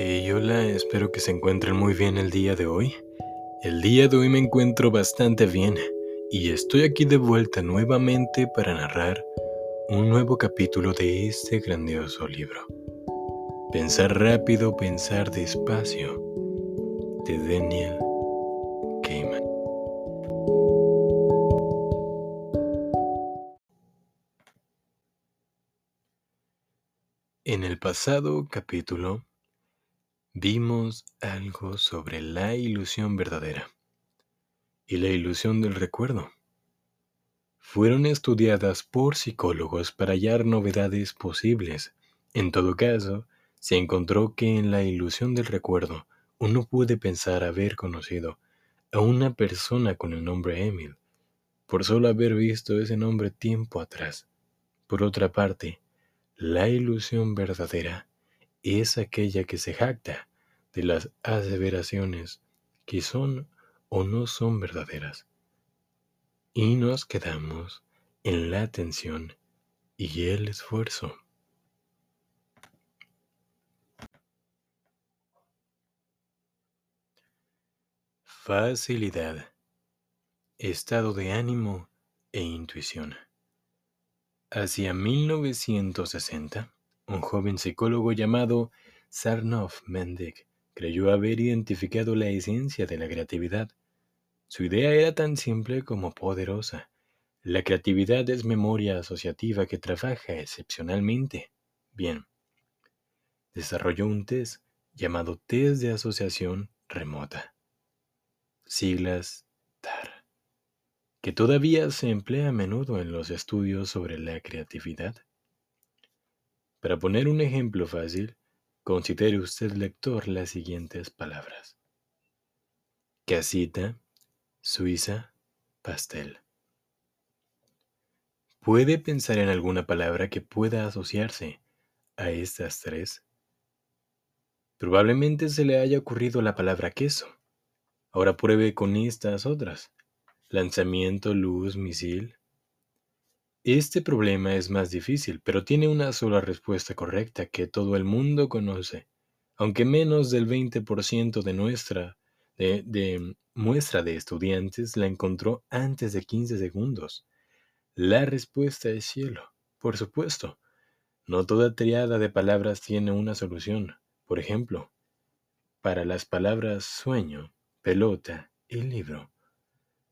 Hey, hola, espero que se encuentren muy bien el día de hoy. El día de hoy me encuentro bastante bien y estoy aquí de vuelta nuevamente para narrar un nuevo capítulo de este grandioso libro. Pensar rápido, pensar despacio, de Daniel Kahneman. En el pasado capítulo vimos algo sobre la ilusión verdadera y la ilusión del recuerdo. Fueron estudiadas por psicólogos para hallar novedades posibles. En todo caso, se encontró que en la ilusión del recuerdo uno puede pensar haber conocido a una persona con el nombre Emil, por solo haber visto ese nombre tiempo atrás. Por otra parte, la ilusión verdadera es aquella que se jacta de las aseveraciones que son o no son verdaderas. Y nos quedamos en la atención y el esfuerzo. Facilidad, estado de ánimo e intuición. Hacia 1960, un joven psicólogo llamado Sarnoff Mendick creyó haber identificado la esencia de la creatividad. Su idea era tan simple como poderosa. La creatividad es memoria asociativa que trabaja excepcionalmente bien. Desarrolló un test llamado test de asociación remota, siglas TAR, que todavía se emplea a menudo en los estudios sobre la creatividad. Para poner un ejemplo fácil, considere usted lector las siguientes palabras. Casita, Suiza, pastel. ¿Puede pensar en alguna palabra que pueda asociarse a estas tres? Probablemente se le haya ocurrido la palabra queso. Ahora pruebe con estas otras. Lanzamiento, luz, misil, este problema es más difícil, pero tiene una sola respuesta correcta que todo el mundo conoce, aunque menos del 20% de nuestra de, muestra de estudiantes la encontró antes de 15 segundos. La respuesta es cielo, por supuesto. No toda triada de palabras tiene una solución. Por ejemplo, para las palabras sueño, pelota y libro,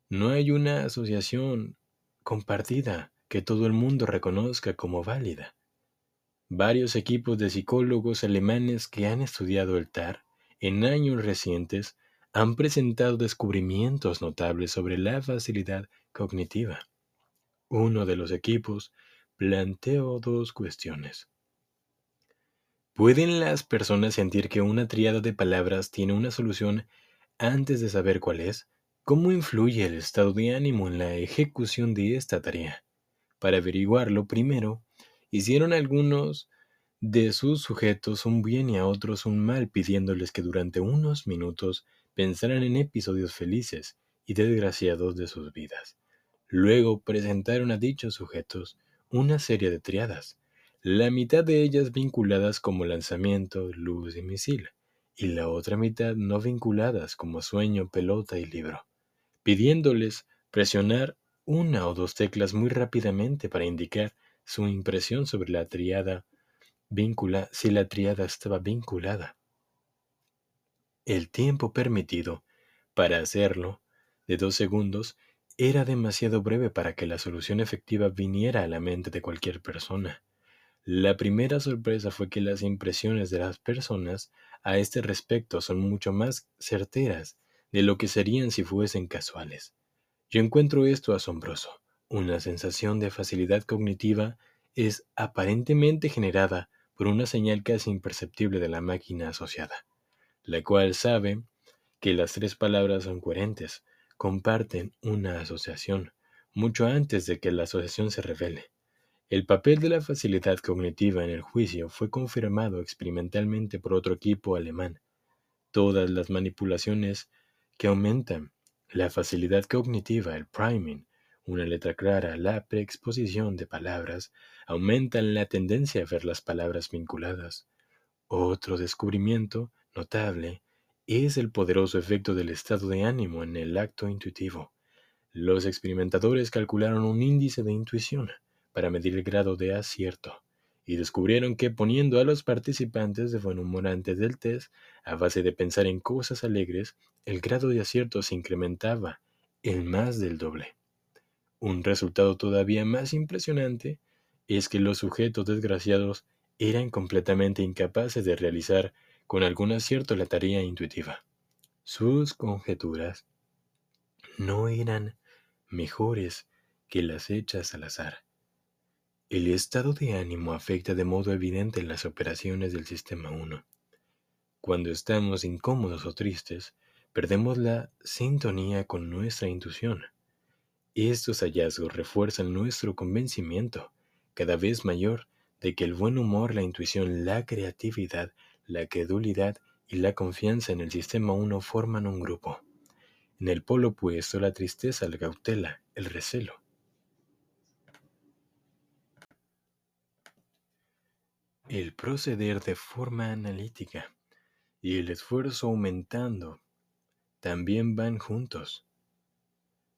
no hay una asociación compartida que todo el mundo reconozca como válida. Varios equipos de psicólogos alemanes que han estudiado el TAR en años recientes han presentado descubrimientos notables sobre la facilidad cognitiva. Uno de los equipos planteó dos cuestiones. ¿Pueden las personas sentir que una triada de palabras tiene una solución antes de saber cuál es? ¿Cómo influye el estado de ánimo en la ejecución de esta tarea? Para averiguarlo, primero, hicieron algunos de sus sujetos un bien y a otros un mal, pidiéndoles que durante unos minutos pensaran en episodios felices y desgraciados de sus vidas. Luego presentaron a dichos sujetos una serie de triadas, la mitad de ellas vinculadas como lanzamiento, luz y misil, y la otra mitad no vinculadas como sueño, pelota y libro, pidiéndoles presionar una o dos teclas muy rápidamente para indicar su impresión sobre la triada vincula si la triada estaba vinculada. El tiempo permitido para hacerlo, de dos segundos, era demasiado breve para que la solución efectiva viniera a la mente de cualquier persona. La primera sorpresa fue que las impresiones de las personas a este respecto son mucho más certeras de lo que serían si fuesen casuales. Yo encuentro esto asombroso. Una sensación de facilidad cognitiva es aparentemente generada por una señal casi imperceptible de la máquina asociada, la cual sabe que las tres palabras son coherentes, comparten una asociación, mucho antes de que la asociación se revele. El papel de la facilidad cognitiva en el juicio fue confirmado experimentalmente por otro equipo alemán. Todas las manipulaciones que aumentan la facilidad cognitiva, el priming, una letra clara, la preexposición de palabras, aumentan la tendencia a ver las palabras vinculadas. Otro descubrimiento notable es el poderoso efecto del estado de ánimo en el acto intuitivo. Los experimentadores calcularon un índice de intuición para medir el grado de acierto y descubrieron que poniendo a los participantes de buen humor antes del test, a base de pensar en cosas alegres, el grado de acierto se incrementaba en más del doble. Un resultado todavía más impresionante es que los sujetos desgraciados eran completamente incapaces de realizar con algún acierto la tarea intuitiva. Sus conjeturas no eran mejores que las hechas al azar. El estado de ánimo afecta de modo evidente las operaciones del sistema 1. Cuando estamos incómodos o tristes, perdemos la sintonía con nuestra intuición. Estos hallazgos refuerzan nuestro convencimiento cada vez mayor de que el buen humor, la intuición, la creatividad, la credulidad y la confianza en el sistema 1 forman un grupo. En el polo opuesto, la tristeza, la cautela, el recelo. El proceder de forma analítica y el esfuerzo aumentando también van juntos.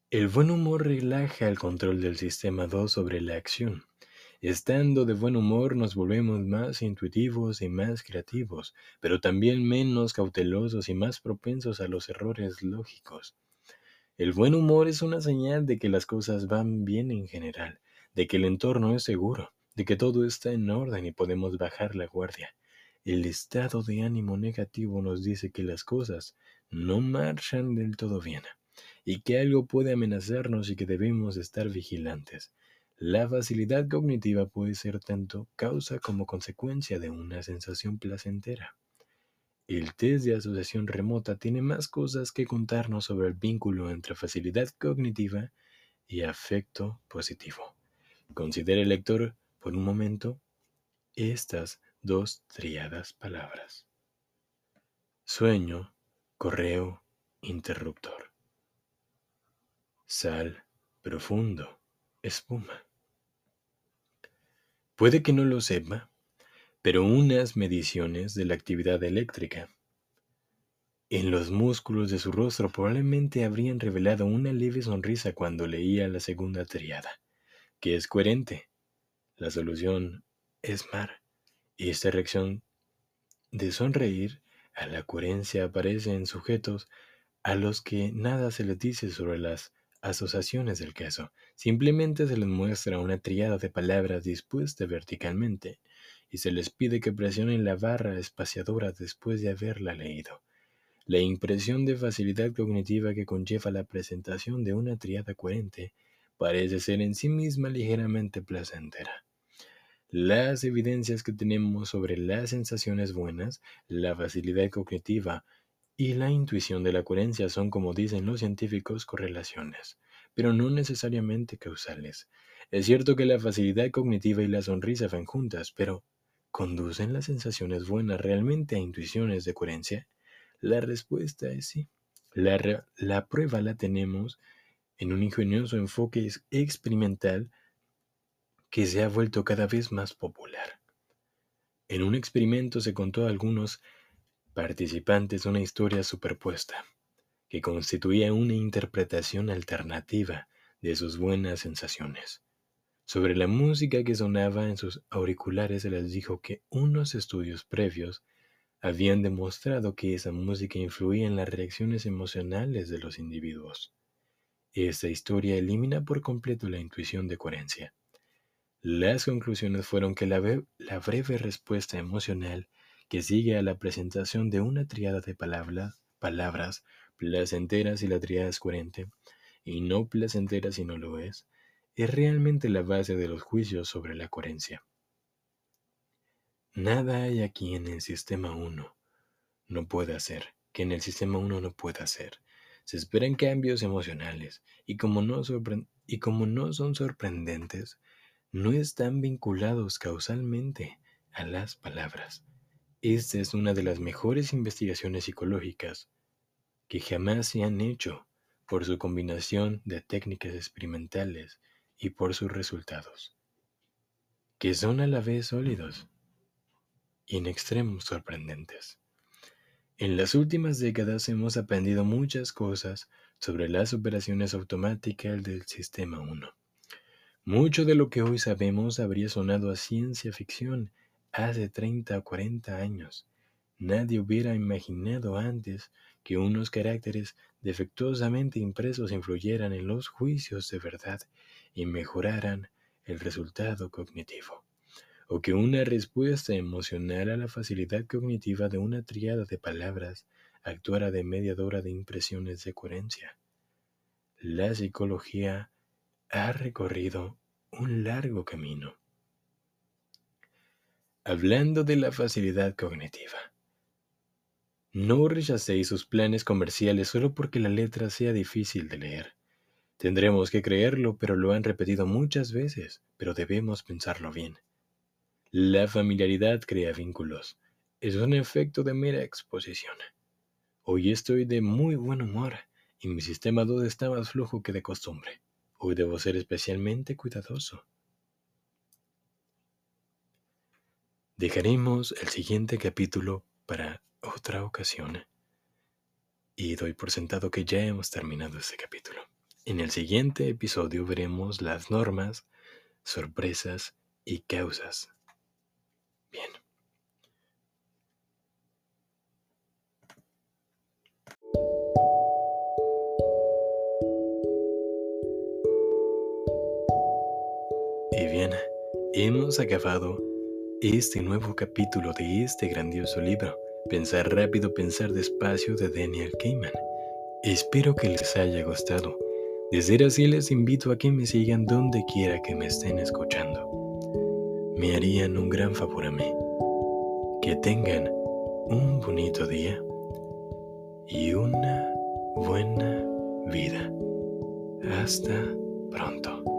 El buen humor relaja el control del sistema 2 sobre la acción. Estando de buen humor nos volvemos más intuitivos y más creativos, pero también menos cautelosos y más propensos a los errores lógicos. El buen humor es una señal de que las cosas van bien en general, de que el entorno es seguro, de que todo está en orden y podemos bajar la guardia. El estado de ánimo negativo nos dice que las cosas no marchan del todo bien y que algo puede amenazarnos y que debemos estar vigilantes. La facilidad cognitiva puede ser tanto causa como consecuencia de una sensación placentera. El test de asociación remota tiene más cosas que contarnos sobre el vínculo entre facilidad cognitiva y afecto positivo. Considere lector por un momento estas dos triadas palabras. Sueño, correo, interruptor. Sal, profundo, espuma. Puede que no lo sepa, pero unas mediciones de la actividad eléctrica en los músculos de su rostro probablemente habrían revelado una leve sonrisa cuando leía la segunda triada, que es coherente la solución es mar. Y esta reacción de sonreír a la coherencia aparece en sujetos a los que nada se les dice sobre las asociaciones del queso. Simplemente se les muestra una triada de palabras dispuesta verticalmente y se les pide que presionen la barra espaciadora después de haberla leído. La impresión de facilidad cognitiva que conlleva la presentación de una triada coherente parece ser en sí misma ligeramente placentera. Las evidencias que tenemos sobre las sensaciones buenas, la facilidad cognitiva y la intuición de la coherencia son, como dicen los científicos, correlaciones, pero no necesariamente causales. Es cierto que la facilidad cognitiva y la sonrisa van juntas, pero ¿conducen las sensaciones buenas realmente a intuiciones de coherencia? La respuesta es sí. La, la prueba la tenemos en un ingenioso enfoque experimental que se ha vuelto cada vez más popular. En un experimento se contó a algunos participantes una historia superpuesta, que constituía una interpretación alternativa de sus buenas sensaciones. Sobre la música que sonaba en sus auriculares se les dijo que unos estudios previos habían demostrado que esa música influía en las reacciones emocionales de los individuos. Esta historia elimina por completo la intuición de coherencia. Las conclusiones fueron que la, breve respuesta emocional que sigue a la presentación de una triada de palabras, palabras placenteras y la triada es coherente, y no placentera si no lo es, es realmente la base de los juicios sobre la coherencia. Nada hay aquí en el sistema 1 no puede hacer, que en el sistema 1 no pueda hacer. Se esperan cambios emocionales y como no, y como no son sorprendentes, no están vinculados causalmente a las palabras. Esta es una de las mejores investigaciones psicológicas que jamás se han hecho por su combinación de técnicas experimentales y por sus resultados, que son a la vez sólidos y en extremos sorprendentes. En las últimas décadas hemos aprendido muchas cosas sobre las operaciones automáticas del Sistema 1. Mucho de lo que hoy sabemos habría sonado a ciencia ficción hace 30 o 40 años. Nadie hubiera imaginado antes que unos caracteres defectuosamente impresos influyeran en los juicios de verdad y mejoraran el resultado cognitivo o que una respuesta emocional a la facilidad cognitiva de una triada de palabras actuara de mediadora de impresiones de coherencia. La psicología ha recorrido un largo camino. Hablando de la facilidad cognitiva, no rechacéis sus planes comerciales solo porque la letra sea difícil de leer. Tendremos que creerlo, pero lo han repetido muchas veces, pero debemos pensarlo bien. La familiaridad crea vínculos. Es un efecto de mera exposición. Hoy estoy de muy buen humor y mi sistema 2 está más flojo que de costumbre. Hoy debo ser especialmente cuidadoso. Dejaremos el siguiente capítulo para otra ocasión. Y doy por sentado que ya hemos terminado este capítulo. En el siguiente episodio veremos las normas, sorpresas y causas hemos acabado este nuevo capítulo de este grandioso libro, Pensar rápido, pensar despacio de Daniel Kahneman. Espero que les haya gustado. De ser así, les invito a que me sigan donde quiera que me estén escuchando me harían un gran favor a mí. Que tengan un bonito día y una buena vida. Hasta pronto.